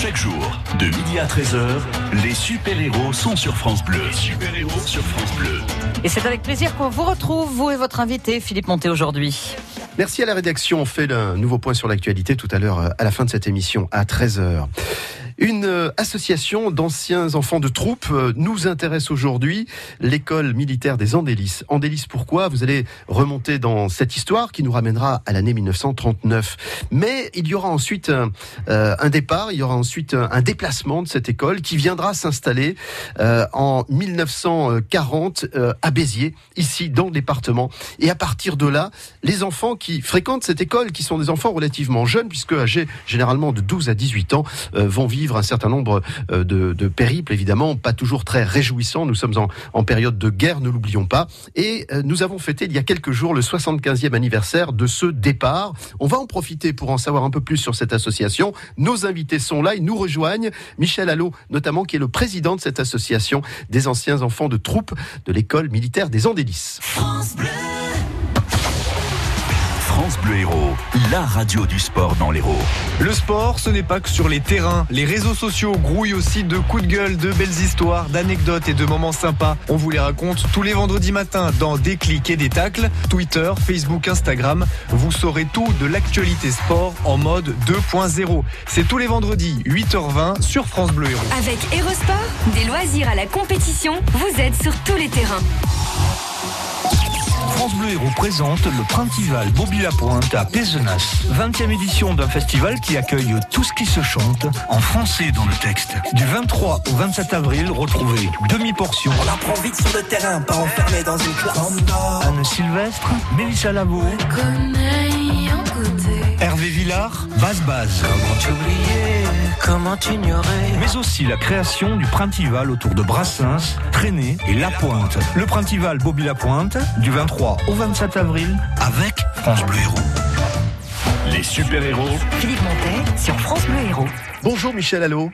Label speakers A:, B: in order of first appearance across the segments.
A: Chaque jour, de midi à 13h, les super-héros sont sur France Bleu. super-héros sur France Bleu.
B: Et c'est avec plaisir qu'on vous retrouve, vous et votre invité, Philippe Monté, aujourd'hui.
C: Merci à la rédaction. On fait un nouveau point sur l'actualité tout à l'heure à la fin de cette émission à 13h. Une euh, association d'anciens enfants de troupes euh, nous intéresse aujourd'hui, l'école militaire des Andélis. Andélis, pourquoi? Vous allez remonter dans cette histoire qui nous ramènera à l'année 1939. Mais il y aura ensuite un, euh, un, départ, il y aura ensuite un, déplacement de cette école qui viendra s'installer en 1940 à Béziers, ici dans le département. Et à partir de là, les enfants qui fréquentent cette école, qui sont des enfants relativement jeunes, puisque âgés généralement de 12 à 18 ans, vont vivre un certain nombre euh, de, périples, évidemment, pas toujours très réjouissants. Nous sommes en, période de guerre, ne l'oublions pas. Et euh, nous avons fêté il y a quelques jours le 75e anniversaire de ce départ. On va en profiter pour en savoir un peu plus sur cette association. Nos invités sont là, ils nous rejoignent. Michel Allot, notamment, qui est le président de cette association des anciens enfants de troupes de l'école militaire des Andélis.
A: France. France Bleu Héros, la radio du sport dans l'Hérault.
D: Le sport, ce n'est pas que sur les terrains. Les réseaux sociaux grouillent aussi de coups de gueule, de belles histoires, d'anecdotes et de moments sympas. On vous les raconte tous les vendredis matins dans Des clics et des tacles, Twitter, Facebook, Instagram. Vous saurez tout de l'actualité sport en mode 2.0. C'est tous les vendredis, 8h20 sur France Bleu Héros.
E: Avec Hérosport, des loisirs à la compétition, vous êtes sur tous les terrains.
F: France Bleu Héros présente le Printival Bobby-la-Pointe à Pézenas. 20e édition d'un festival qui accueille tout ce qui se chante en français dans le texte. Du 23 au 27 avril, retrouvez demi-portion.
G: On apprend vite sur le terrain, pas enfermé dans une classe.
F: Anne Sylvestre, Mélissa Lavo. Hervé Villard, Base Base.
H: Comment t'oublier Comment t'ignorer
F: Mais aussi la création du Printival autour de Brassens, Traîné et La Pointe. Le Printival Bobby La Pointe, du 23 au 27 avril, avec France Bleu Héros.
A: Les super-héros.
E: Philippe Montet sur France Bleu Héros.
C: Bonjour Michel Allot.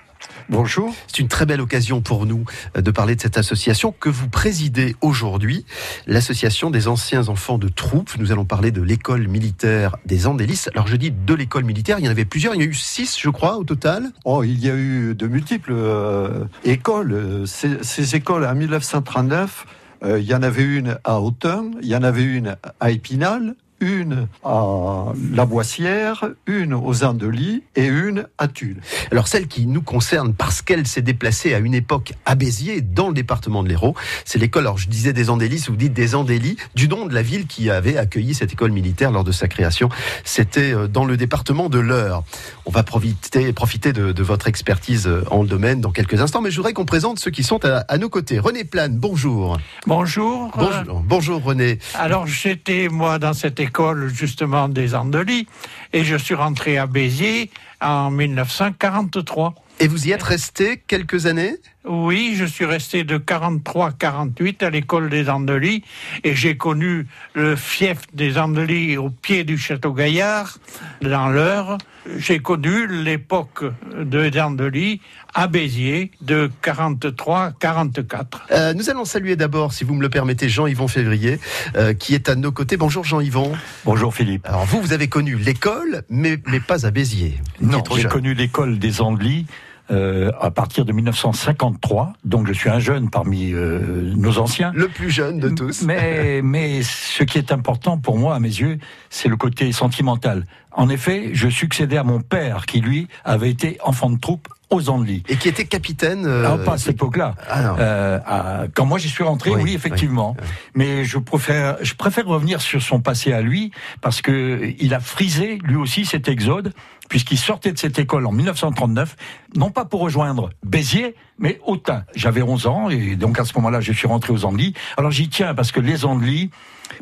I: Bonjour.
C: C'est une très belle occasion pour nous euh, de parler de cette association que vous présidez aujourd'hui, l'association des anciens enfants de troupes. Nous allons parler de l'école militaire des Andélis. Alors je dis de l'école militaire, il y en avait plusieurs, il y en a eu six je crois au total.
I: Oh, il y a eu de multiples euh, écoles. Ces, ces, écoles en 1939, euh, il y en avait une à Autun, il y en avait une à Épinal, une à La Boissière, une aux Andelys et une à Tulle.
C: Alors celle qui nous concerne parce qu'elle s'est déplacée à une époque à Béziers, dans le département de l'Hérault, c'est l'école, alors je disais des Andélis, vous dites des Andélis, du nom de la ville qui avait accueilli cette école militaire lors de sa création. C'était euh, dans le département de l'Eure. On va profiter, profiter de, votre expertise euh, en le domaine dans quelques instants, mais je voudrais qu'on présente ceux qui sont à, nos côtés. René Plane, bonjour.
J: Bonjour.
C: Bonjour, bonjour René.
J: Alors j'étais moi dans cette école justement des Andelys et je suis rentré à Béziers en 1943.
C: Et vous y êtes resté quelques années?
J: Oui, je suis resté de 43-48 à l'école des Andelys et j'ai connu le fief des Andelys au pied du château Gaillard, dans l'heure. J'ai connu l'époque de Andelys à Béziers de 43-44.
C: Euh, nous allons saluer d'abord, si vous me le permettez, Jean-Yvon Février, euh, qui est à nos côtés. Bonjour Jean-Yvon.
K: Bonjour Philippe.
C: Alors vous, vous avez connu l'école, mais, mais pas à Béziers.
K: Non, j'ai connu l'école des Andelys euh, à partir de 1953. Donc je suis un jeune parmi euh, nos anciens.
C: Le plus jeune de tous.
K: Mais, mais ce qui est important pour moi, à mes yeux, c'est le côté sentimental. En effet, je succédais à mon père qui, lui, avait été enfant de troupe aux Andelys.
C: Et qui était capitaine
K: euh... ah, Pas à cette époque-là. Ah, euh, quand moi j'y suis rentré, oui, effectivement. Mais je préfère, je préfère revenir sur son passé à lui, parce que il a frisé, lui aussi, cet exode puisqu'il sortait de cette école en 1939, non pas pour rejoindre Béziers, mais Autun. J'avais 11 ans, et donc à ce moment-là, je suis rentré aux Andelys. Alors j'y tiens, parce que les Andelys,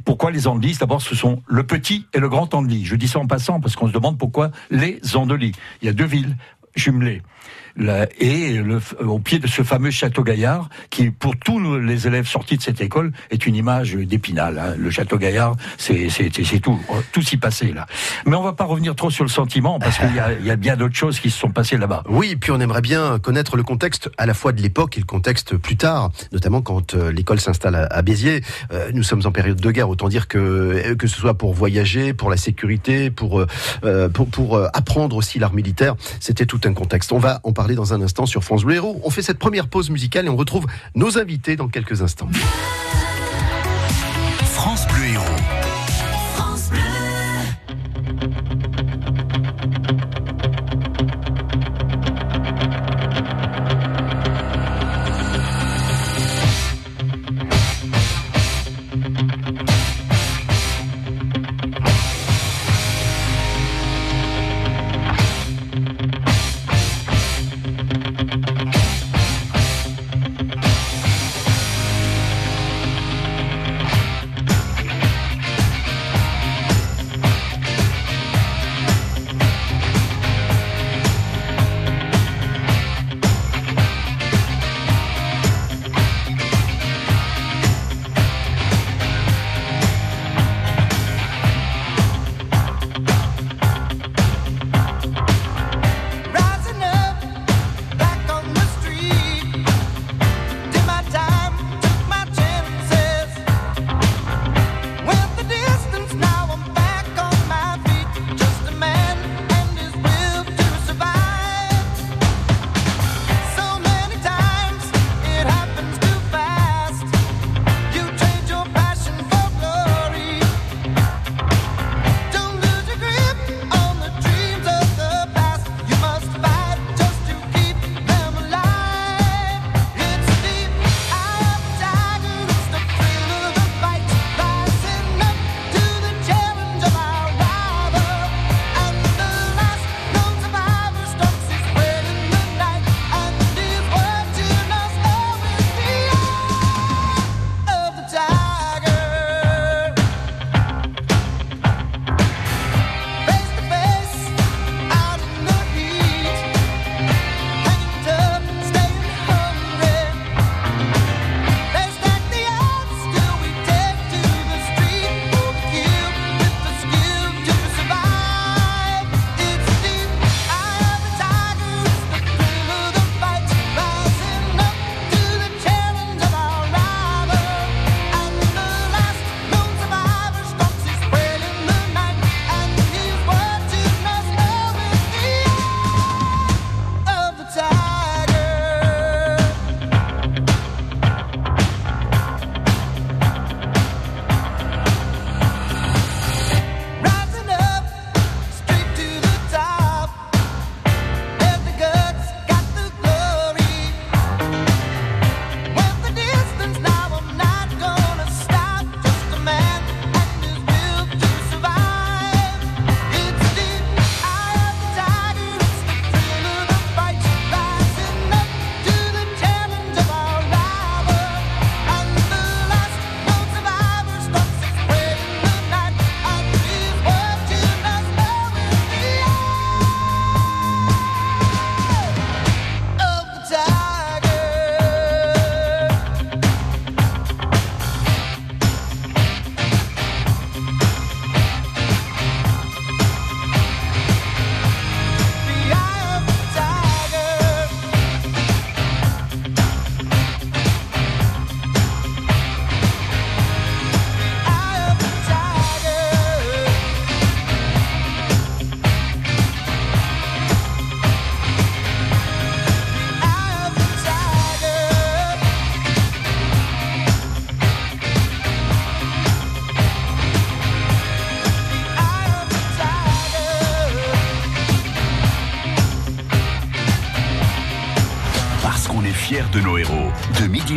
K: pourquoi les Andelys? D'abord, ce sont le petit et le grand Andelys. Je dis ça en passant, parce qu'on se demande pourquoi les Andelys. Il y a deux villes jumelées et au pied de ce fameux château Gaillard, qui pour tous les élèves sortis de cette école est une image d'épinal. Hein. Le château Gaillard, c'est tout, tout s'y passait là. Mais on va pas revenir trop sur le sentiment parce qu'il y, a, bien d'autres choses qui se sont passées là-bas.
C: Oui, puis on aimerait bien connaître le contexte à la fois de l'époque et le contexte plus tard, notamment quand euh, l'école s'installe à, Béziers. Euh, nous sommes en période de guerre, autant dire que euh, que ce soit pour voyager, pour la sécurité, pour pour, apprendre aussi l'art militaire, c'était tout un contexte. On va en parler dans un instant sur France Bleu Héros. On fait cette première pause musicale et on retrouve nos invités dans quelques instants.
A: France Bleu Héros.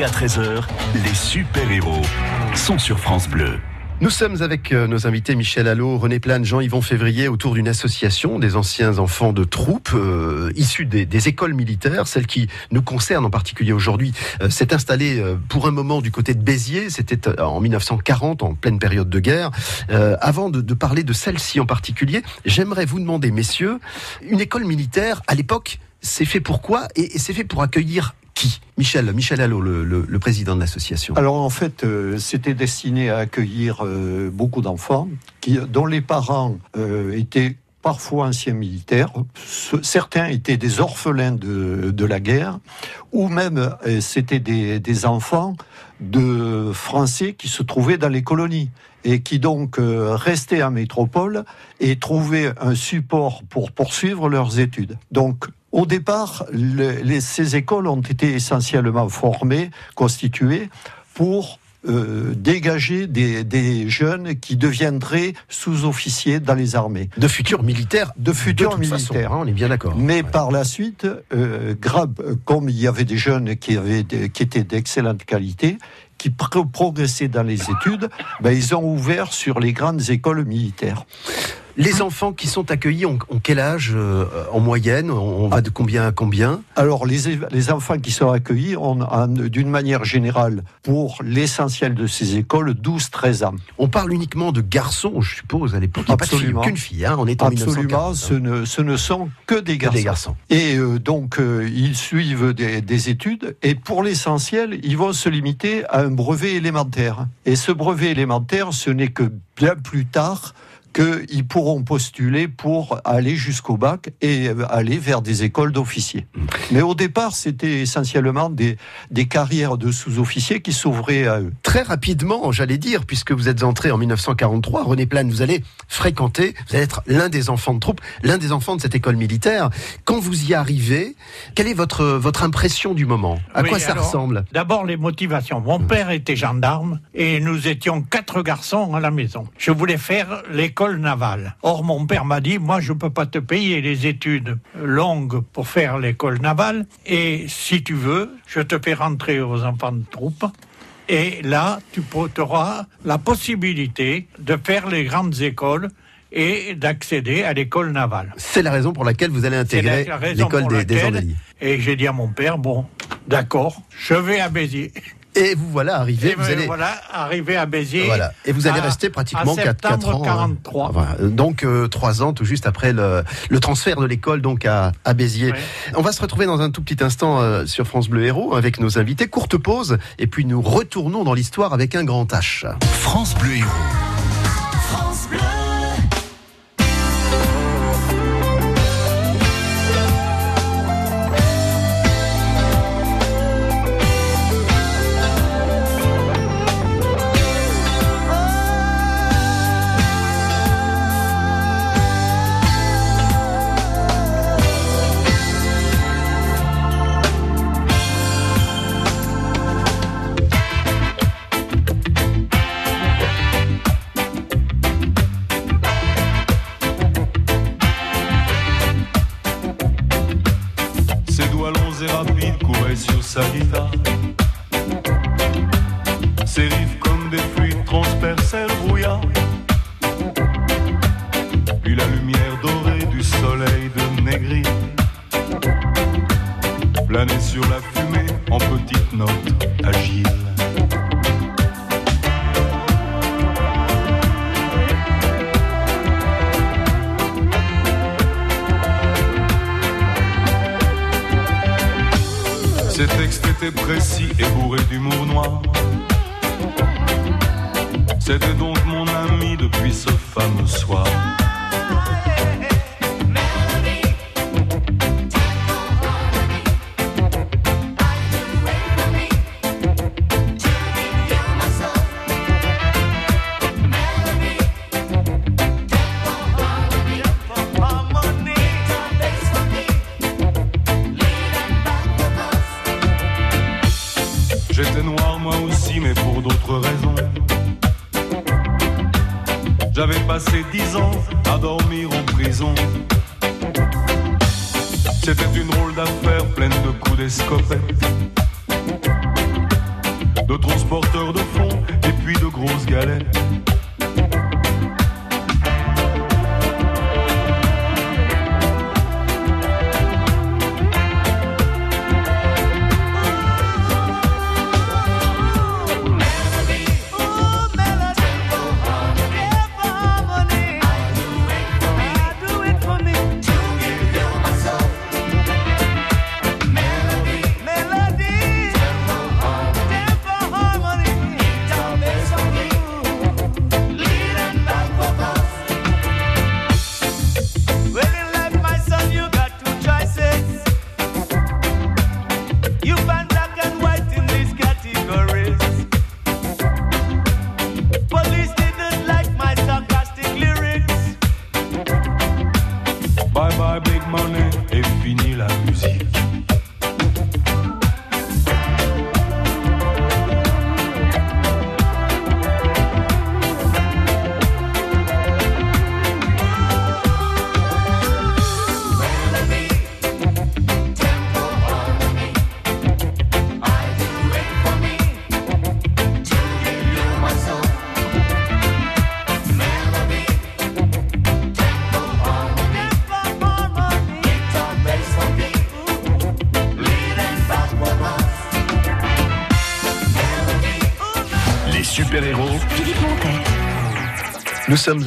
A: À 13h, les super-héros sont sur France Bleu.
C: Nous sommes avec euh, nos invités Michel Allot, René Plane, Jean-Yvon Février autour d'une association des anciens enfants de troupes euh, issus des, écoles militaires, celle qui nous concerne en particulier aujourd'hui, euh, s'est installée pour un moment du côté de Béziers, c'était en 1940, en pleine période de guerre. avant de, parler de celle-ci en particulier, j'aimerais vous demander, messieurs, une école militaire, à l'époque, c'est fait pour quoi et c'est fait pour accueillir qui? Michel, Michel Allot, le, président de l'association.
I: Alors en fait, euh, c'était destiné à accueillir euh, beaucoup d'enfants dont les parents euh, étaient parfois anciens militaires, certains étaient des orphelins de, la guerre, ou même c'était des, des, enfants de Français qui se trouvaient dans les colonies et qui donc restaient en métropole et trouvaient un support pour poursuivre leurs études. Donc Au départ, les, ces écoles ont été essentiellement formées, constituées pour euh, dégager des, jeunes qui deviendraient sous-officiers dans les armées.
C: De futurs militaires
I: De futurs militaires.
C: Hein, on est bien d'accord.
I: Mais par la suite, euh, comme il y avait des jeunes qui, avaient qui étaient d'excellente qualité, qui progressaient dans les études, ben, ils ont ouvert sur les grandes écoles militaires.
C: Les enfants qui sont accueillis ont, quel âge euh, en moyenne? On, va de combien à combien?
I: Alors les, les, enfants qui sont accueillis ont, d'une manière générale, pour l'essentiel de ces écoles, 12-13 ans.
C: On parle uniquement de garçons, je suppose, à l'époque. Absolument. Qu'une fille, hein, on est en
I: Absolument, ce ne, ce ne, sont que des garçons.
C: des garçons.
I: Et euh, donc, euh, ils suivent des, des études, et pour l'essentiel, ils vont se limiter à un brevet élémentaire. Et ce brevet élémentaire, ce n'est que bien plus tard qu'ils pourront postuler pour aller jusqu'au bac et aller vers des écoles d'officiers. Mais au départ, c'était essentiellement des, des carrières de sous-officiers qui s'ouvraient à eux.
C: Très rapidement, j'allais dire, puisque vous êtes entré en 1943, René Plane, vous allez fréquenter, vous allez être l'un des enfants de troupe, l'un des enfants de cette école militaire. Quand vous y arrivez, quelle est votre, votre impression du moment? À quoi ça ressemble?
J: D'abord, les motivations. Mon père était gendarme et nous étions quatre garçons à la maison. Je voulais faire l'école navale. Or, mon père m'a dit, moi, je ne peux pas te payer les études longues pour faire l'école navale, et si tu veux, je te fais rentrer aux enfants de troupe. Et là, tu auras la possibilité de faire les grandes écoles et d'accéder à l'école navale.
C: C'est la raison pour laquelle vous allez intégrer l'école des, des
J: Et j'ai dit à mon père, bon, d'accord, je vais à Béziers.
C: Et vous voilà arrivé.
J: vous allez... voilà arrivé à Béziers.
C: Voilà. Et vous allez rester pratiquement 4, ans. 43. Hein. donc euh, trois 3 ans tout juste après le, le transfert de l'école donc à, à Béziers. On va se retrouver dans un tout petit instant euh, sur France Bleu Héros avec nos invités. Courte pause et puis nous retournons dans l'histoire avec un grand H.
L: France Bleu Héros.
E: planer
C: sur la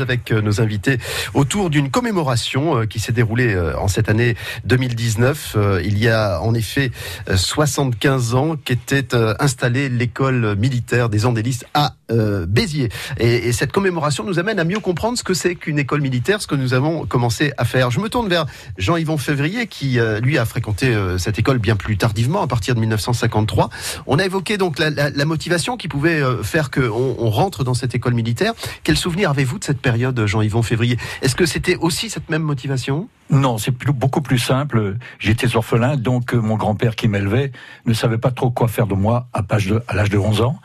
C: avec euh, nos invités autour d'une commémoration euh, qui s'est déroulée euh, en cette année 2019. Il y a en effet 75 ans qu'était installée l'école militaire des Andélistes à Béziers. Et, cette commémoration nous amène à mieux comprendre ce que c'est qu'une école militaire, ce que nous avons commencé à faire. Je me tourne vers Jean-Yvon Février qui, lui, a fréquenté cette école bien plus tardivement, à partir de 1953. On a évoqué donc la, motivation qui pouvait faire qu'on on rentre dans cette école militaire. Quel souvenir avez vous de cette période, Jean-Yvon Février? Est-ce que c'était aussi cette même motivation?
K: Non, c'est beaucoup plus simple. J'étais orphelin, donc euh, mon grand-père qui m'élevait ne savait pas trop quoi faire de moi à, à l'âge de 11 ans.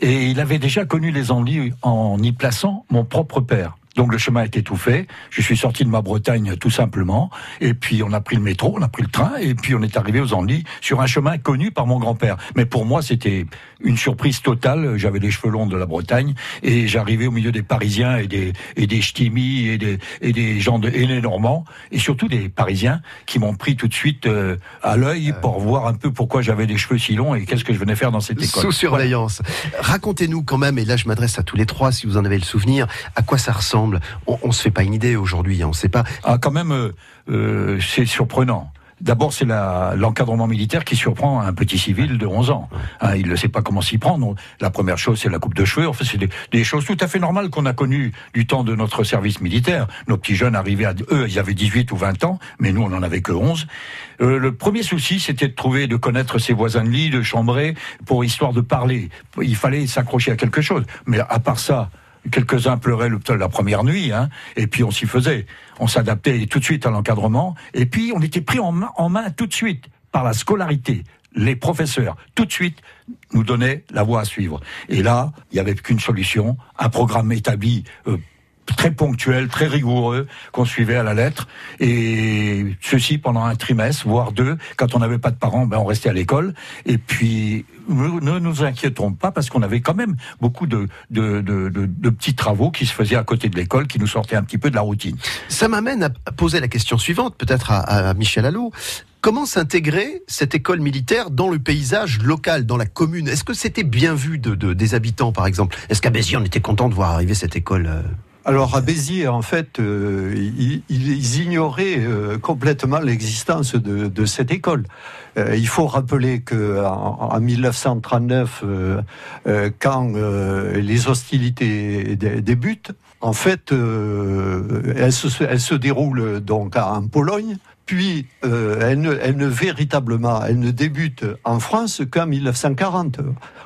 K: Et il avait déjà connu les ennuis en y plaçant mon propre père. Donc le chemin était tout fait. Je suis sorti de ma Bretagne tout simplement. Et puis on a pris le métro, on a pris le train, et puis on est arrivé aux Andelys sur un chemin connu par mon grand-père. Mais pour moi, c'était une surprise totale. J'avais les cheveux longs de la Bretagne et j'arrivais au milieu des Parisiens et des et des ch'timis et des et des gens de et les Normands et surtout des Parisiens qui m'ont pris tout de suite euh, à l'œil pour voir un peu pourquoi j'avais les cheveux si longs et qu'est-ce que je venais faire dans cette école.
C: Sous surveillance. Racontez-nous quand même, et là je m'adresse à tous les trois si vous en avez le souvenir, à quoi ça ressemble on, ne se fait pas une idée aujourd'hui, hein, on ne sait pas.
K: Ah, quand même, euh, euh, c'est surprenant. D'abord, c'est l'encadrement militaire qui surprend un petit civil de 11 ans. Hein, il ne sait pas comment s'y prendre. La première chose, c'est la coupe de cheveux. Enfin, c'est des, choses tout à fait normales qu'on a connues du temps de notre service militaire. Nos petits jeunes arrivaient à... Eux, ils avaient 18 ou 20 ans, mais nous, on n'en avait que 11. Euh, le premier souci, c'était de trouver, de connaître ses voisins de lit, de chambrer, pour histoire de parler. Il fallait s'accrocher à quelque chose. Mais à part ça, Quelques-uns pleuraient la première nuit, hein, et puis on s'y faisait. On s'adaptait tout de suite à l'encadrement, et puis on était pris en main, en main tout de suite par la scolarité. Les professeurs, tout de suite, nous donnaient la voie à suivre. Et là, il n'y avait qu'une solution, un programme établi euh, très ponctuel, très rigoureux, qu'on suivait à la lettre. Et ceci pendant un trimestre, voire deux. Quand on n'avait pas de parents, ben on restait à l'école. Et puis, ne nous inquiétons pas parce qu'on avait quand même beaucoup de, de, de, petits travaux qui se faisaient à côté de l'école, qui nous sortaient un petit peu de la routine.
C: Ça m'amène à poser la question suivante, peut-être à, à Michel Allot. Comment s'intégrer cette école militaire dans le paysage local, dans la commune? Est-ce que c'était bien vu de, des habitants, par exemple? Est-ce qu'à Béziers, on était content de voir arriver cette école euh
I: alors à Béziers, en fait, euh, ils, ignoraient euh, complètement l'existence de, cette école. Euh, il faut rappeler que en, 1939, quand les hostilités débutent, en fait, elles se, elles, se, déroulent donc en Pologne. Puis, ne, elles, ne, véritablement, elles ne débutent en France qu'en 1940,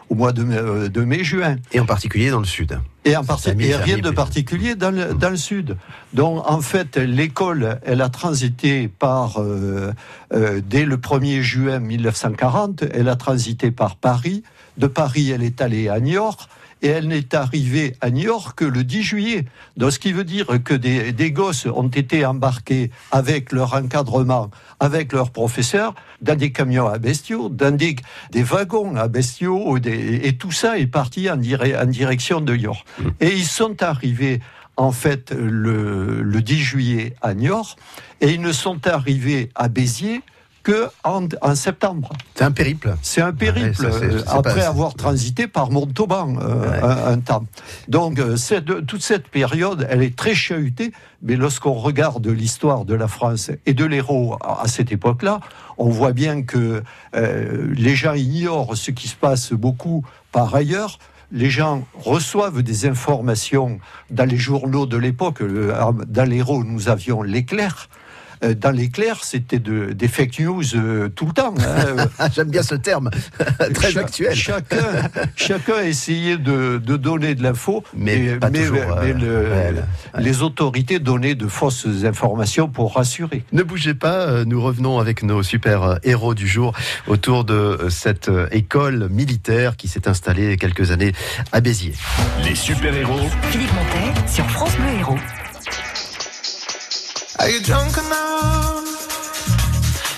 I: au mois de, de mai-juin.
C: Et en particulier dans le sud.
I: Et, en et rien de particulier dans le, dans le sud. Donc en fait, l'école, elle a transité par, euh, euh, dès le 1er juin 1940, elle a transité par Paris. De Paris, elle est allée à Niort et elle n'est arrivée à New York que le 10 juillet. Donc, ce qui veut dire que des, des gosses ont été embarqués avec leur encadrement, avec leurs professeurs, dans des camions à bestiaux, dans des, des wagons à bestiaux, et tout ça est parti en, en direction de York. Mmh. Et ils sont arrivés en fait le, le 10 juillet à Niort et ils ne sont arrivés à Béziers que en, septembre.
C: C'est un périple.
I: C'est un périple euh, après avoir transité par Montauban euh, un, temps. Donc euh, toute cette période, elle est très chahutée. Mais lorsqu'on regarde l'histoire de la France et de l'héros à, cette époque-là, on voit bien que les gens ignorent ce qui se passe beaucoup par ailleurs les gens reçoivent des informations dans les journaux de l'époque. Dans l'héros, nous avions l'éclair. Euh, dans l'éclair, c'était de, des fake news euh, tout le temps.
C: Hein. J'aime bien ce terme, très actuel.
I: Chacun, chacun a essayé de, donner de l'info, mais, euh, les autorités donnaient de fausses informations pour rassurer.
C: Ne bougez pas, nous revenons avec nos super héros du jour autour de cette école militaire qui s'est installée quelques années à Béziers.
A: Les super héros.
E: Philippe Montet sur France Bleu Héros.
H: Are you drunk enough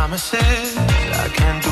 M: Promises. I can't do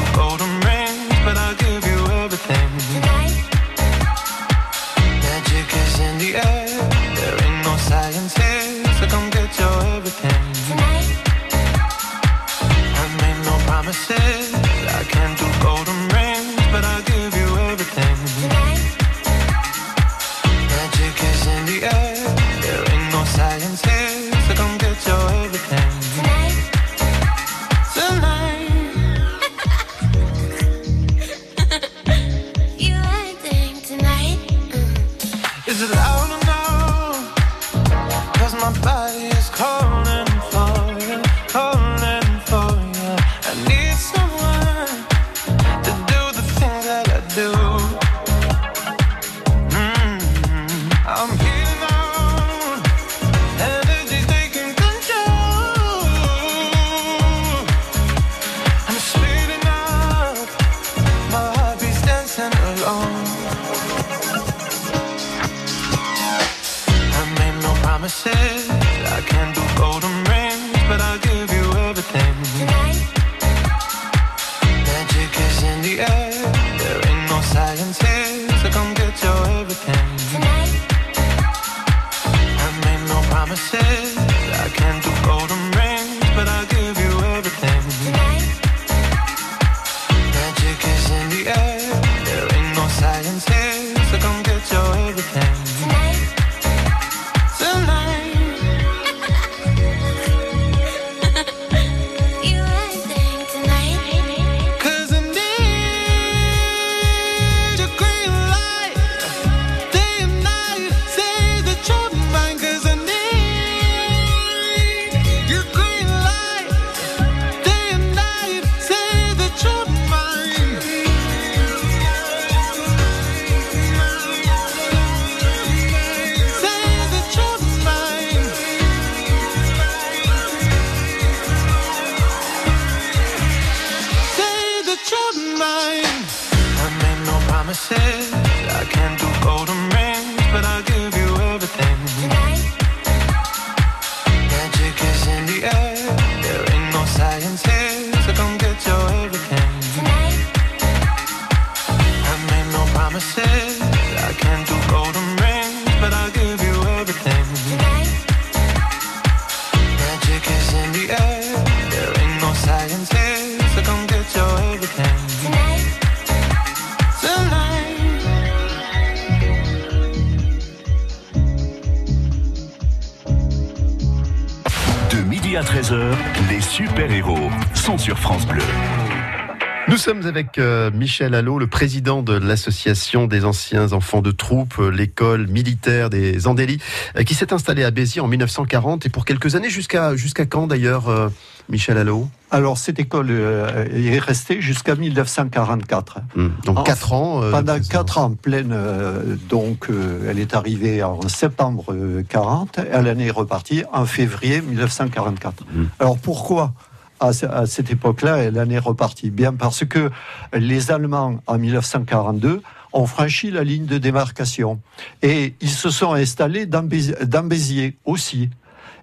C: avec euh, Michel Allot, le président de l'association des anciens enfants de troupe, euh, l'école militaire des Andélis, euh, qui s'est installée à Béziers en 1940 et pour quelques années, jusqu'à jusqu'à quand d'ailleurs, Michel Allot
I: Alors, cette école est restée jusqu'à 1944.
C: Hmm, Donc
I: En-
C: 4 ans. euh,
I: Pendant
C: présent.
I: quatre ans pleine, euh, donc euh, elle est arrivée en septembre euh, 40, elle en est repartie en février 1944. Alors pourquoi? À, ce- à cette époque-là, en est repartie Bien parce que les Allemands, en 1942, ont franchi la ligne de démarcation et ils se sont installés dans, Béziers, aussi.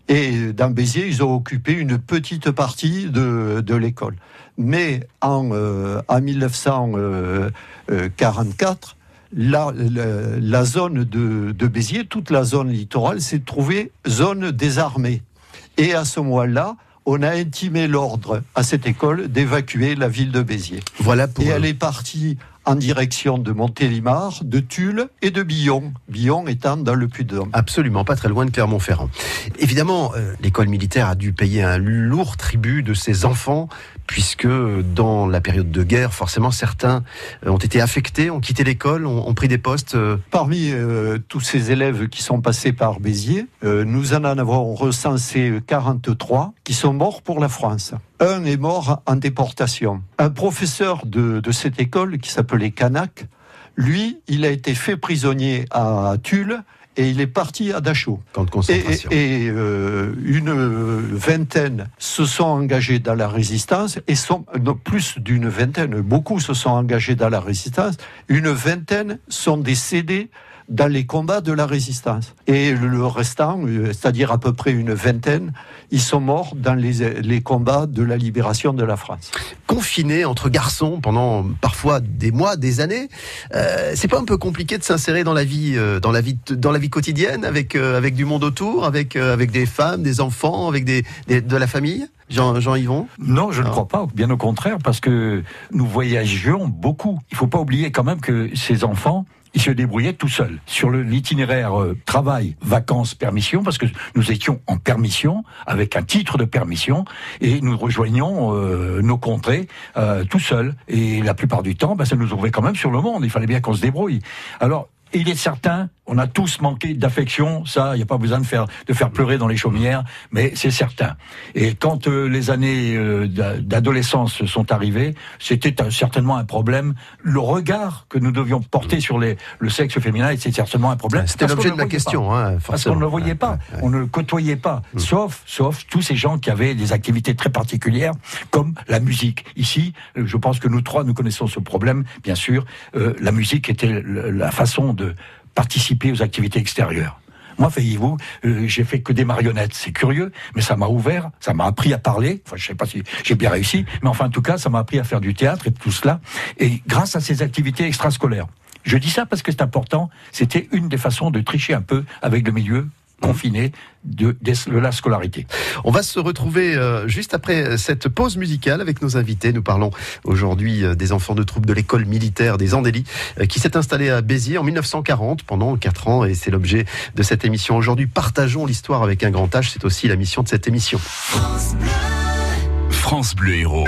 I: Et dans Béziers, ils ont occupé une petite partie de, de l'école. Mais en, euh, en 1944, la, la, la zone de, de Béziers, toute la zone littorale, s'est trouvée zone désarmée. Et à ce moment-là, on a intimé l'ordre à cette école d'évacuer la ville de Béziers.
C: Voilà pour.
I: Et elle est partie en direction de Montélimar, de Tulle et de Billon. Billon étant dans le Puy-de-Dôme.
C: Absolument, pas très loin de Clermont-Ferrand. Évidemment, euh, l'école militaire a dû payer un lourd tribut de ses enfants, puisque dans la période de guerre, forcément, certains euh, ont été affectés, ont quitté l'école, ont, pris des postes. euh,
I: Parmi euh, tous ces élèves qui sont passés par Béziers, nous en avons recensé 43 qui sont morts pour la France. Un est mort en déportation. Un professeur de, de cette école qui s'appelait Canac, lui, il a été fait prisonnier à Tulle et il est parti à Dachau.
C: Camp de
I: Et, euh, une vingtaine se sont engagés dans la résistance, et sont, non, plus d'une vingtaine, beaucoup se sont engagés dans la résistance. Une vingtaine sont décédés dans les combats de la résistance. Et le restant, euh, c'est-à-dire à peu près une vingtaine, ils sont morts dans les, les combats de la libération de la France.
C: Confinés entre garçons pendant parfois des mois, des années, euh, c'est pas un peu compliqué de s'insérer dans la vie, euh, dans la vie, dans la vie quotidienne avec euh, avec du monde autour, avec euh, avec des femmes, des enfants, avec des, des- de la famille. Jean, Jean Yvon.
K: Non, je ne crois pas, bien au contraire, parce que nous voyagions beaucoup. Il faut pas oublier quand même que ces enfants, ils se débrouillaient tout seuls. Sur l'itinéraire euh, travail, vacances, permission, parce que nous étions en permission, avec un titre de permission, et nous rejoignions euh, nos contrées euh, tout seuls. Et la plupart du temps, ben, ça nous ouvrait quand même sur le monde. Il fallait bien qu'on se débrouille. Alors, il est certain, on a tous manqué d'affection, ça, il n'y a pas besoin de faire, de faire pleurer dans les chaumières, mais c'est certain. Et quand euh, les années euh, d'a- d'adolescence sont arrivées, c'était un- certainement un problème. Le regard que nous devions porter sur les, le sexe féminin, c'était certainement un problème.
C: C'était l'objet de
K: voyait
C: question, hein,
K: Parce qu'on ne le voyait pas, on ne le côtoyait pas, sauf, sauf tous ces gens qui avaient des activités très particulières, comme la musique. Ici, euh, je pense que nous trois, nous connaissons ce problème, bien sûr. Euh, la musique était la façon de participer aux activités extérieures. Moi, voyez-vous, euh, j'ai fait que des marionnettes. C'est curieux, mais ça m'a ouvert, ça m'a appris à parler. Enfin, je sais pas si j'ai bien réussi, mais enfin, en tout cas, ça m'a appris à faire du théâtre et tout cela. Et grâce à ces activités extrascolaires. Je dis ça parce que c'est important. C'était une des façons de tricher un peu avec le milieu confiné de, de la scolarité.
C: On va se retrouver euh, juste après cette pause musicale avec nos invités. Nous parlons aujourd'hui euh, des enfants de troupe de l'école militaire des Andélis euh, qui s'est installée à Béziers en 1940 pendant 4 ans et c'est l'objet de cette émission. Aujourd'hui, partageons l'histoire avec un grand H. C'est aussi la mission de cette émission.
A: France Bleu Héros.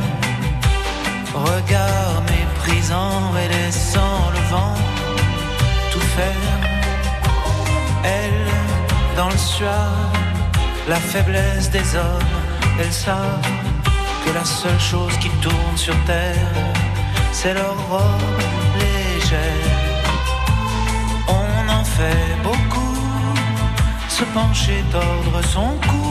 H: Regard méprisant et laissant le vent tout faire. Elle, dans le suave, la faiblesse des hommes, elles savent que la seule chose qui tourne sur terre, c'est leur robe légère. On en fait beaucoup, se pencher, tordre son cou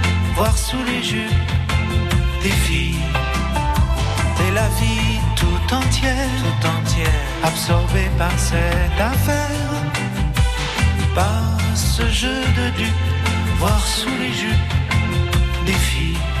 H: voir sous les jupes des filles. Et la vie tout entière, tout entière, absorbée par cette affaire, par ce jeu de dupes, voir sous les jupes des filles.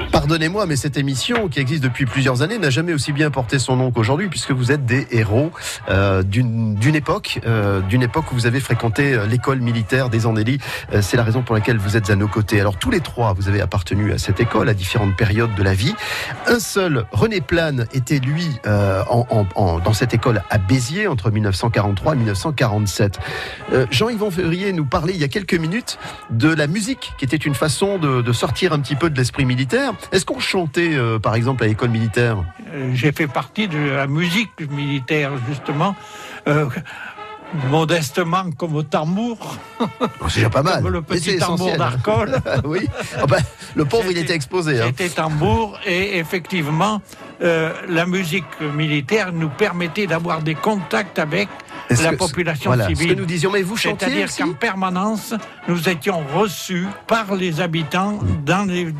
C: Pardonnez-moi, mais cette émission, qui existe depuis plusieurs années, n'a jamais aussi bien porté son nom qu'aujourd'hui, puisque vous êtes des héros euh, d'une époque, euh, d'une époque où vous avez fréquenté euh, l'école militaire des Andélis. Euh, C'est la raison pour laquelle vous êtes à nos côtés. Alors tous les trois, vous avez appartenu à cette école à différentes périodes de la vie. Un seul, René Plane, était lui euh, en, en- en- dans cette école à Béziers entre 1943 et 1947. Euh, Jean-Yvan Ferrier nous parlait il y a quelques minutes de la musique, qui était une façon de, de sortir un petit peu de l'esprit militaire. Est-ce qu'on chantait, euh, par exemple, à l'école militaire?
J: Euh, J'ai fait partie de la musique militaire, justement, euh, modestement comme au tambour.
C: Oh, C'est déjà pas mal.
J: Comme le petit tambour d'Arcole.
C: oui. Ah bah, le pauvre, il était exposé. hein.
J: J'étais tambour et effectivement, euh, la musique militaire nous permettait d'avoir des contacts avec la
C: que-
J: population
C: voilà, ce
J: civile.
C: que nous disions, mais vous chantiez
J: C'est-à-dire qu'en permanence, nous étions reçus par les habitants dans les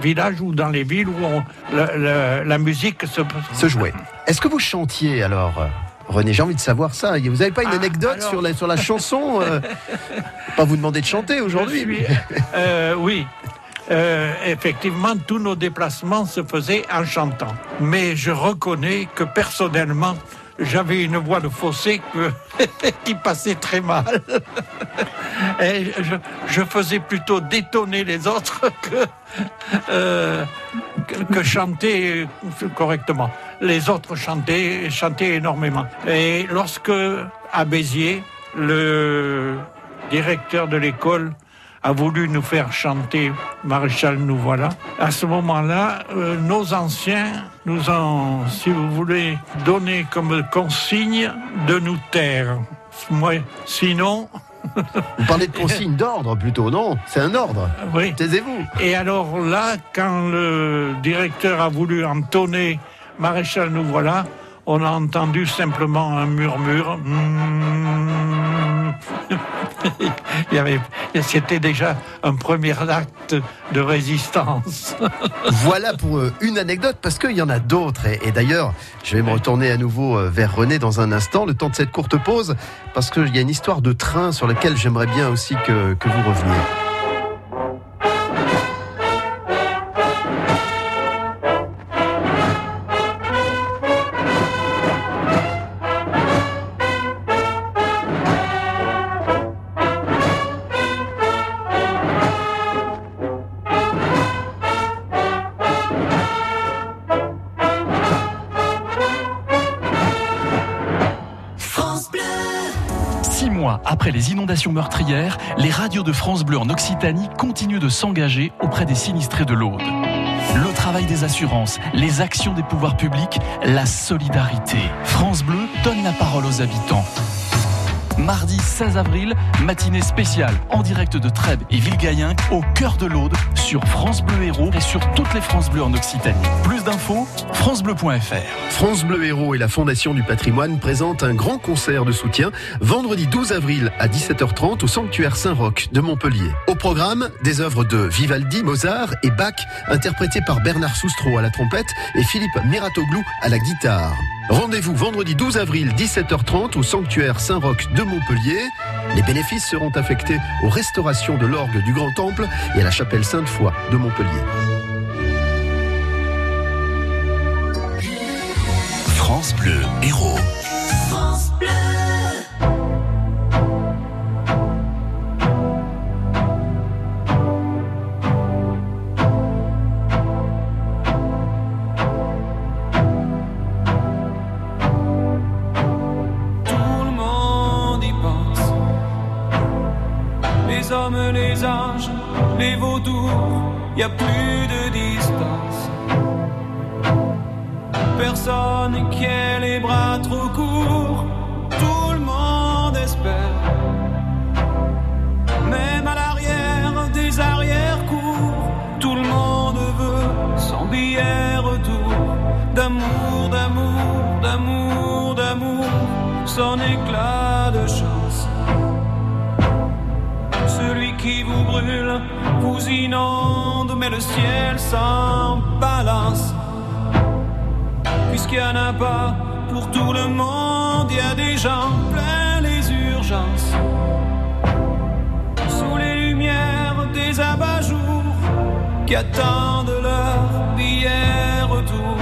J: villages ou dans les villes où on- la, la- la musique se,
C: Se jouait. Est-ce que vous chantiez alors euh, René, j'ai envie de savoir ça. Vous n'avez pas une
J: Ah,
C: anecdote
J: alors-
C: sur, la, sur la chanson euh, Pas vous demander de chanter aujourd'hui.
J: Suis- euh, oui. Euh, effectivement, tous nos déplacements se faisaient en chantant. Mais je reconnais que personnellement, j'avais une voix de fossé que- qui passait très mal. Et je, faisais plutôt détonner les autres que, euh, que, que chanter correctement. Les autres chantaient, chantaient énormément. Et lorsque, à Béziers, le directeur de l'école a voulu nous faire chanter Maréchal nous voilà. À ce moment-là, euh, nos anciens nous ont, si vous voulez, donné comme consigne de nous taire. Moi, sinon,
C: Vous parlez de consigne d'ordre plutôt, non? C'est un ordre.
J: oui.
C: Taisez-vous.
J: Et alors là, quand le directeur a voulu entonner Maréchal nous voilà, on a entendu simplement un murmure. Mmh. Il y avait, c'était déjà un premier acte de résistance.
C: Voilà pour euh, une anecdote, parce qu'il y en a d'autres. Et, et d'ailleurs, je vais me retourner à nouveau euh, vers René dans un instant, le temps de cette courte pause, parce qu'il y a une histoire de train sur laquelle j'aimerais bien aussi que, que vous reveniez.
N: Meurtrières, les radios de France Bleu en Occitanie continuent de s'engager auprès des sinistrés de l'Aude. Le travail des assurances, les actions des pouvoirs publics, la solidarité. France Bleu donne la parole aux habitants. Mardi 16 avril, matinée spéciale en direct de Trèbes et Villegayenc au cœur de l'Aude sur France Bleu Héros et sur toutes les France Bleu en Occitanie. Plus d'infos, francebleu.fr.
C: France Bleu Héros et la Fondation du patrimoine présentent un grand concert de soutien vendredi 12 avril à 17h30 au sanctuaire Saint-Roch de Montpellier. Au programme, des œuvres de Vivaldi, Mozart et Bach interprétées par Bernard Soustro à la trompette et Philippe Miratoglou à la guitare. Rendez-vous vendredi 12 avril 17h30 au sanctuaire Saint-Roch de Montpellier. Les bénéfices seront affectés aux restaurations de l'orgue du Grand Temple et à la chapelle Sainte-Foy de Montpellier.
A: France Bleu Héros.
O: Vautours, y a plus de distance. Personne qui ait les bras trop courts, vous inonde, mais le ciel s'en balance. Puisqu'il n'y en a pas pour tout le monde, il y a des gens plein les urgences. Sous les lumières des abat-jours qui attendent leur billet retour.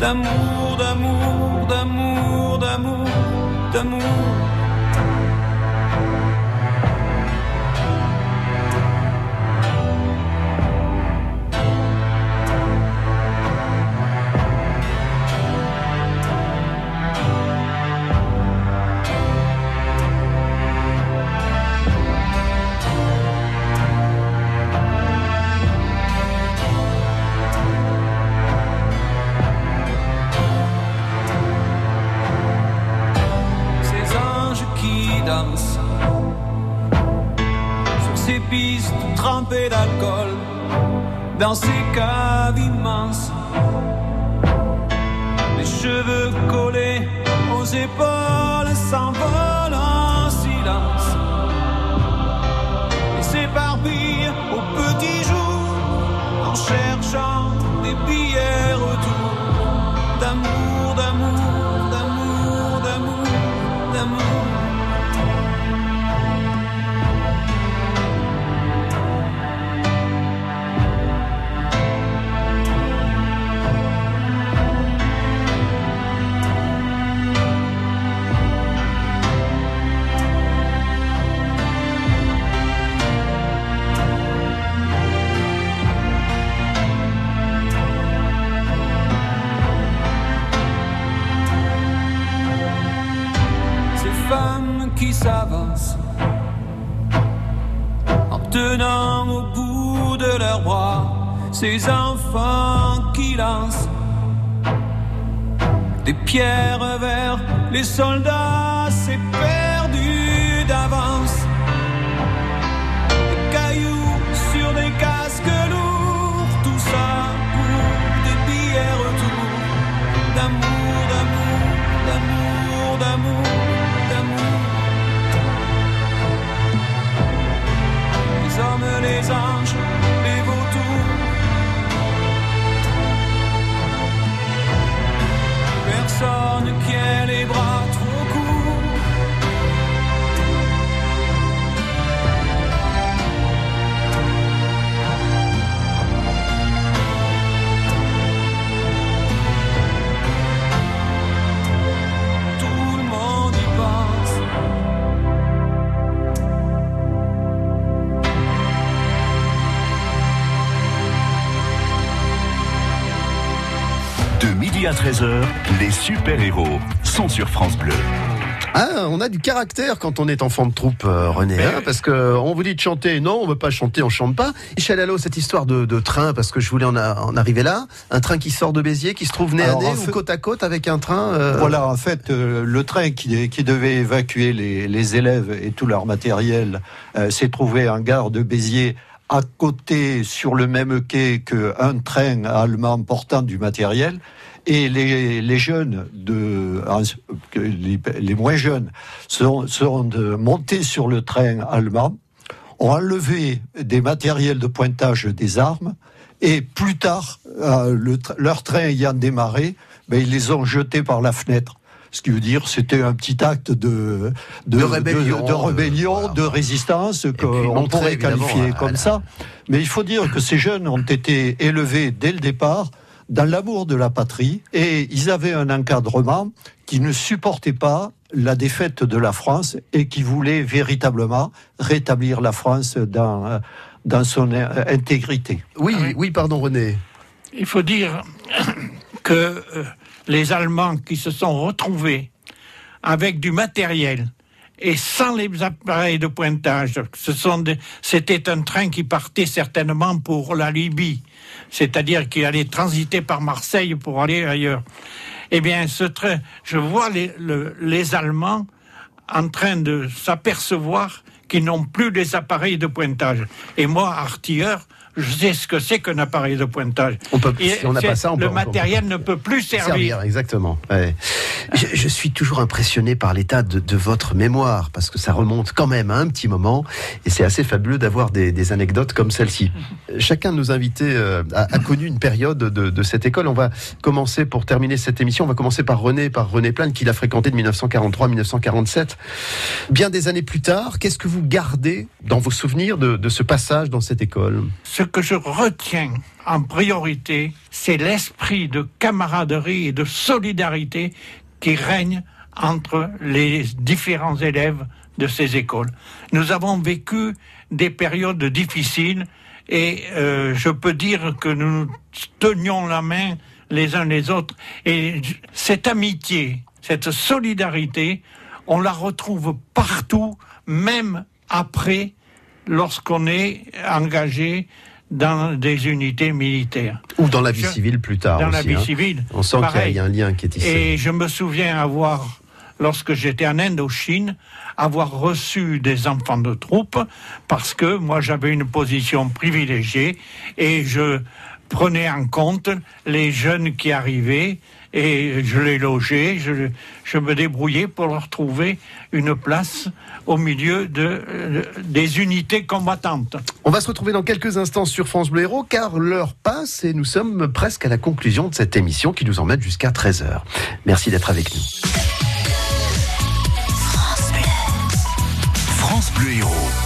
O: D'amour, d'amour, d'amour, d'amour, d'amour. Pistes trempées d'alcool, dans ces caves immenses, les cheveux collés aux épaules s'envolent en silence. Et s'éparpillent au petit jour en cherchant des billets retour d'amour, tenant au bout de leurs bras ces enfants qui lancent des pierres vers les soldats, Hommes, les anges, les vautours.
P: Midi à 13h, les super-héros sont sur France Bleu.
C: Ah, on a du caractère quand on est enfant de troupe, euh, René, hein, parce que on vous dit de chanter, non, on veut pas chanter, on chante pas. Michel Allo, cette histoire de, de train, parce que je voulais en, a- en arriver là, un train qui sort de Béziers, qui se trouve nez
I: Alors,
C: à nez ou
I: fait-
C: côte à côte avec un train. euh,
I: Voilà, en fait, euh, le train qui, qui devait évacuer les, les élèves et tout leur matériel euh, s'est trouvé en gare de Béziers à côté, sur le même quai qu'un train allemand portant du matériel. Et les, les jeunes, de, que les, les moins jeunes, sont, sont de- montés sur le train allemand, ont enlevé des matériels de pointage des armes, et plus tard, euh, le leur train ayant démarré, ben, ils les ont jetés par la fenêtre. Ce qui veut dire c'était un petit acte de,
C: De rébellion,
I: de, de rébellion, de résistance qu'on pourrait qualifier
C: à-
I: comme
C: à-
I: ça. Mais il faut dire que ces jeunes ont été élevés dès le départ dans l'amour de la patrie et ils avaient un encadrement qui ne supportait pas la défaite de la France et qui voulait véritablement rétablir la France dans, dans son intégrité.
C: Oui, oui, pardon René.
J: Il faut dire que euh, les Allemands qui se sont retrouvés avec du matériel et sans les appareils de pointage. C'était un train qui partait certainement pour la Libye, c'est-à-dire qui allait transiter par Marseille pour aller ailleurs. Eh bien, ce train, je vois les, le- les Allemands en train de s'apercevoir qu'ils n'ont plus des appareils de pointage. Et moi, artilleur, je sais ce que c'est qu'un appareil de pointage.
C: On peut-
J: Et
C: si on n'a pas ça, on
J: le
C: peut- on
J: matériel ne peut plus servir.
C: exactement. ouais. Je, je suis toujours impressionné par l'état de, de votre mémoire, parce que ça remonte quand même à un petit moment, et c'est assez fabuleux d'avoir des, des anecdotes comme celle-ci. Chacun de nos invités euh, a, a connu une période de, de cette école. On va commencer, pour terminer cette émission, on va commencer par René, par René Plane, qui l'a fréquenté de 1943 à 1947. Bien des années plus tard, qu'est-ce que vous gardez dans vos souvenirs de, de ce passage dans cette école?
J: Ce que je retiens en priorité, c'est l'esprit de camaraderie et de solidarité qui règne entre les différents élèves de ces écoles. Nous avons vécu des périodes difficiles et euh, je peux dire que nous tenions la main les uns les autres et cette amitié, cette solidarité, on la retrouve partout, même après lorsqu'on est engagé dans des unités militaires.
C: Ou dans la vie
J: Je-
C: civile plus tard
J: Dans la vie
C: hein.
J: civile.
C: On sent qu'il y a- un lien qui est ici.
J: Et je me souviens avoir, lorsque j'étais en Indochine, avoir reçu des enfants de troupe parce que moi j'avais une position privilégiée et je prenais en compte les jeunes qui arrivaient et je les logeais, je, je me débrouillais pour leur trouver une place au milieu de, euh, des unités combattantes.
C: On va se retrouver dans quelques instants sur France Bleu Héros car l'heure passe et nous sommes presque à la conclusion de cette émission qui nous emmène jusqu'à 13h. Merci d'être avec nous.
A: France Bleu Héros.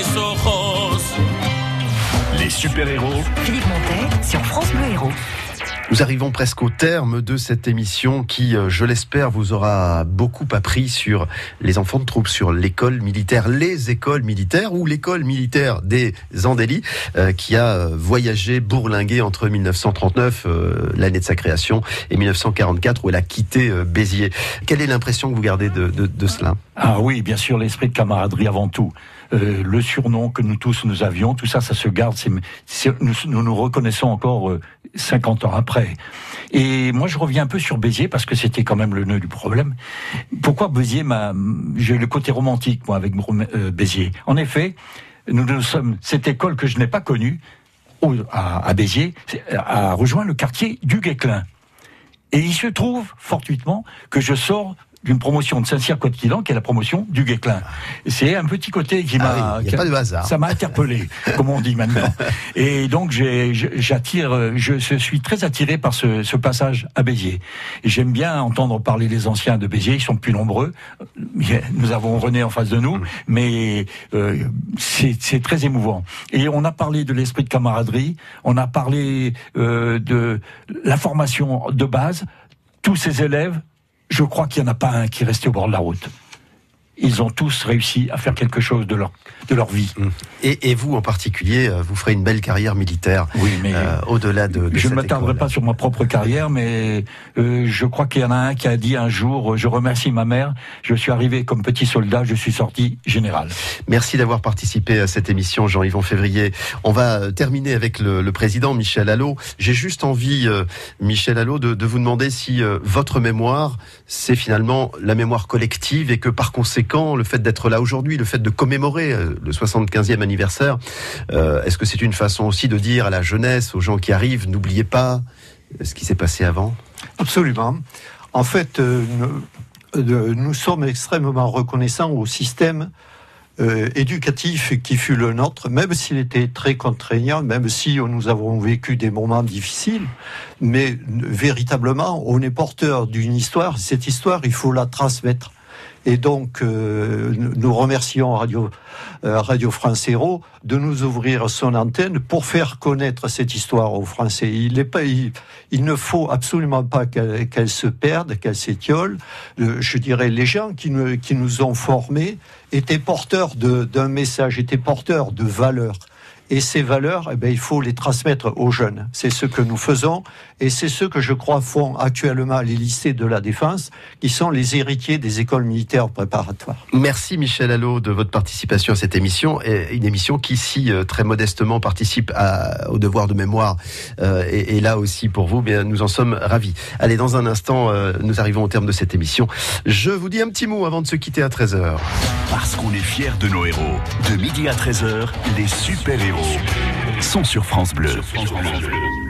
Q: Mis ojos.
A: Les super-héros
B: Philippe Montet sur France Bleu Héros.
C: Nous arrivons presque au terme de cette émission qui, euh, je l'espère, vous aura beaucoup appris sur les enfants de troupes, sur l'école militaire, les écoles militaires ou l'école militaire des Andélis, euh, qui a euh, voyagé, bourlingué entre 1939, euh, l'année de sa création, et 1944 où elle a quitté euh, Béziers. Quelle est l'impression que vous gardez de, de- de cela?
K: Ah oui, bien sûr, l'esprit de camaraderie avant tout. Euh, le surnom que nous tous nous avions, tout ça, ça se garde. nous, nous reconnaissons encore euh, 50 ans après. Et moi, je reviens un peu sur Béziers parce que c'était quand même le nœud du problème. Pourquoi Béziers m'a, j'ai le côté romantique moi avec euh, Béziers. En effet, nous, nous sommes cette école que je n'ai pas connue à, à Béziers a rejoint le quartier du Guesclin. Et il se trouve, fortuitement, que je sors d'une promotion de Saint-Cyr-Côte-Quilan, qui est la promotion du Guesclin. C'est un petit côté qui m'a...
C: Ah oui, pas de hasard.
K: Ça m'a interpellé, comme on dit maintenant. Et donc, j'attire, euh, je, je suis très attiré par ce, ce passage à Béziers. J'aime bien entendre parler les anciens de Béziers, ils sont plus nombreux. Nous avons René en face de nous, mais euh, c'est c'est très émouvant. Et on a parlé de l'esprit de camaraderie, on a parlé euh, de la formation de base. Tous ces élèves, je crois qu'il n'y en a pas un qui est resté au bord de la route. Ils ont tous réussi à faire quelque chose de leur, de leur vie.
C: et, et vous en particulier, euh, vous ferez une belle carrière militaire
K: Oui, mais
C: euh, au-delà de, de
K: je ne m'attarderai pas sur ma propre carrière, mais euh, je crois qu'il y en a un qui a dit un jour, je remercie ma mère, je suis arrivé comme petit soldat, je suis sorti général.
C: Merci d'avoir participé à cette émission, Jean-Yvon Février. On va terminer avec le, le président Michel Allot. J'ai juste envie, euh, Michel Allot, de, de vous demander si votre mémoire, c'est finalement la mémoire collective et que par conséquent, le fait d'être là aujourd'hui, le fait de commémorer euh, le 75e anniversaire, euh, est-ce que c'est une façon aussi de dire à la jeunesse, aux gens qui arrivent, n'oubliez pas ce qui s'est passé avant?
I: Absolument. En fait, euh, nous, euh, sommes extrêmement reconnaissants au système euh, éducatif qui fut le nôtre, même s'il était très contraignant, même si nous avons vécu des moments difficiles, mais euh, véritablement, on est porteur d'une histoire. Cette histoire, il faut la transmettre. Et donc, euh, nous remercions Radio, euh, Radio France de nous ouvrir son antenne pour faire connaître cette histoire aux Français. Il, ne faut absolument pas qu'elle se perde, qu'elle s'étiole. Euh, je dirais, les gens qui nous, ont formés étaient porteurs d'un message, étaient porteurs de valeurs. Et ces valeurs, eh ben, il faut les transmettre aux jeunes. C'est ce que nous faisons et c'est ce que je crois font actuellement les lycées de la défense, qui sont les héritiers des écoles militaires préparatoires.
C: Merci Michel Allot de votre participation à cette émission, et une émission qui, si euh, très modestement, participe à- au devoir de mémoire, euh, et, et là aussi pour vous, bien, nous en sommes ravis. Allez, dans un instant, euh, nous arrivons au terme de cette émission. Je vous dis un petit mot avant de se quitter à 13h.
A: Parce qu'on est fiers de nos héros. De midi à 13h, les super-héros sont sur France Bleu.
R: Ah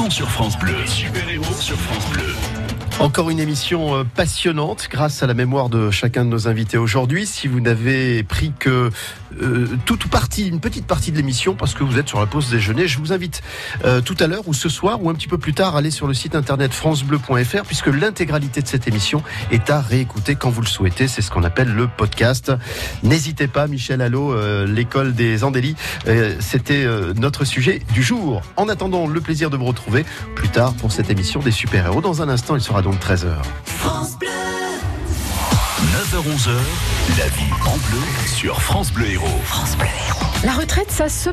A: sont sur France Bleu. Les super-héros sur France Bleu.
C: Encore une émission euh, passionnante grâce à la mémoire de chacun de nos invités aujourd'hui. Si vous n'avez pris que euh, toute ou partie, une petite partie de l'émission parce que vous êtes sur la pause déjeuner, je vous invite euh, tout à l'heure ou ce soir ou un petit peu plus tard à aller sur le site internet francebleu.fr puisque l'intégralité de cette émission est à réécouter quand vous le souhaitez. C'est ce qu'on appelle le podcast. N'hésitez pas, Michel Allot, l'école des Andélis, c'était notre sujet du jour. En attendant, le plaisir de vous retrouver plus tard pour cette émission des super-héros. Dans un instant, il sera donc 13h.
A: 9h-11h, la vie en bleu sur France Bleu Héros.
B: La retraite, ça se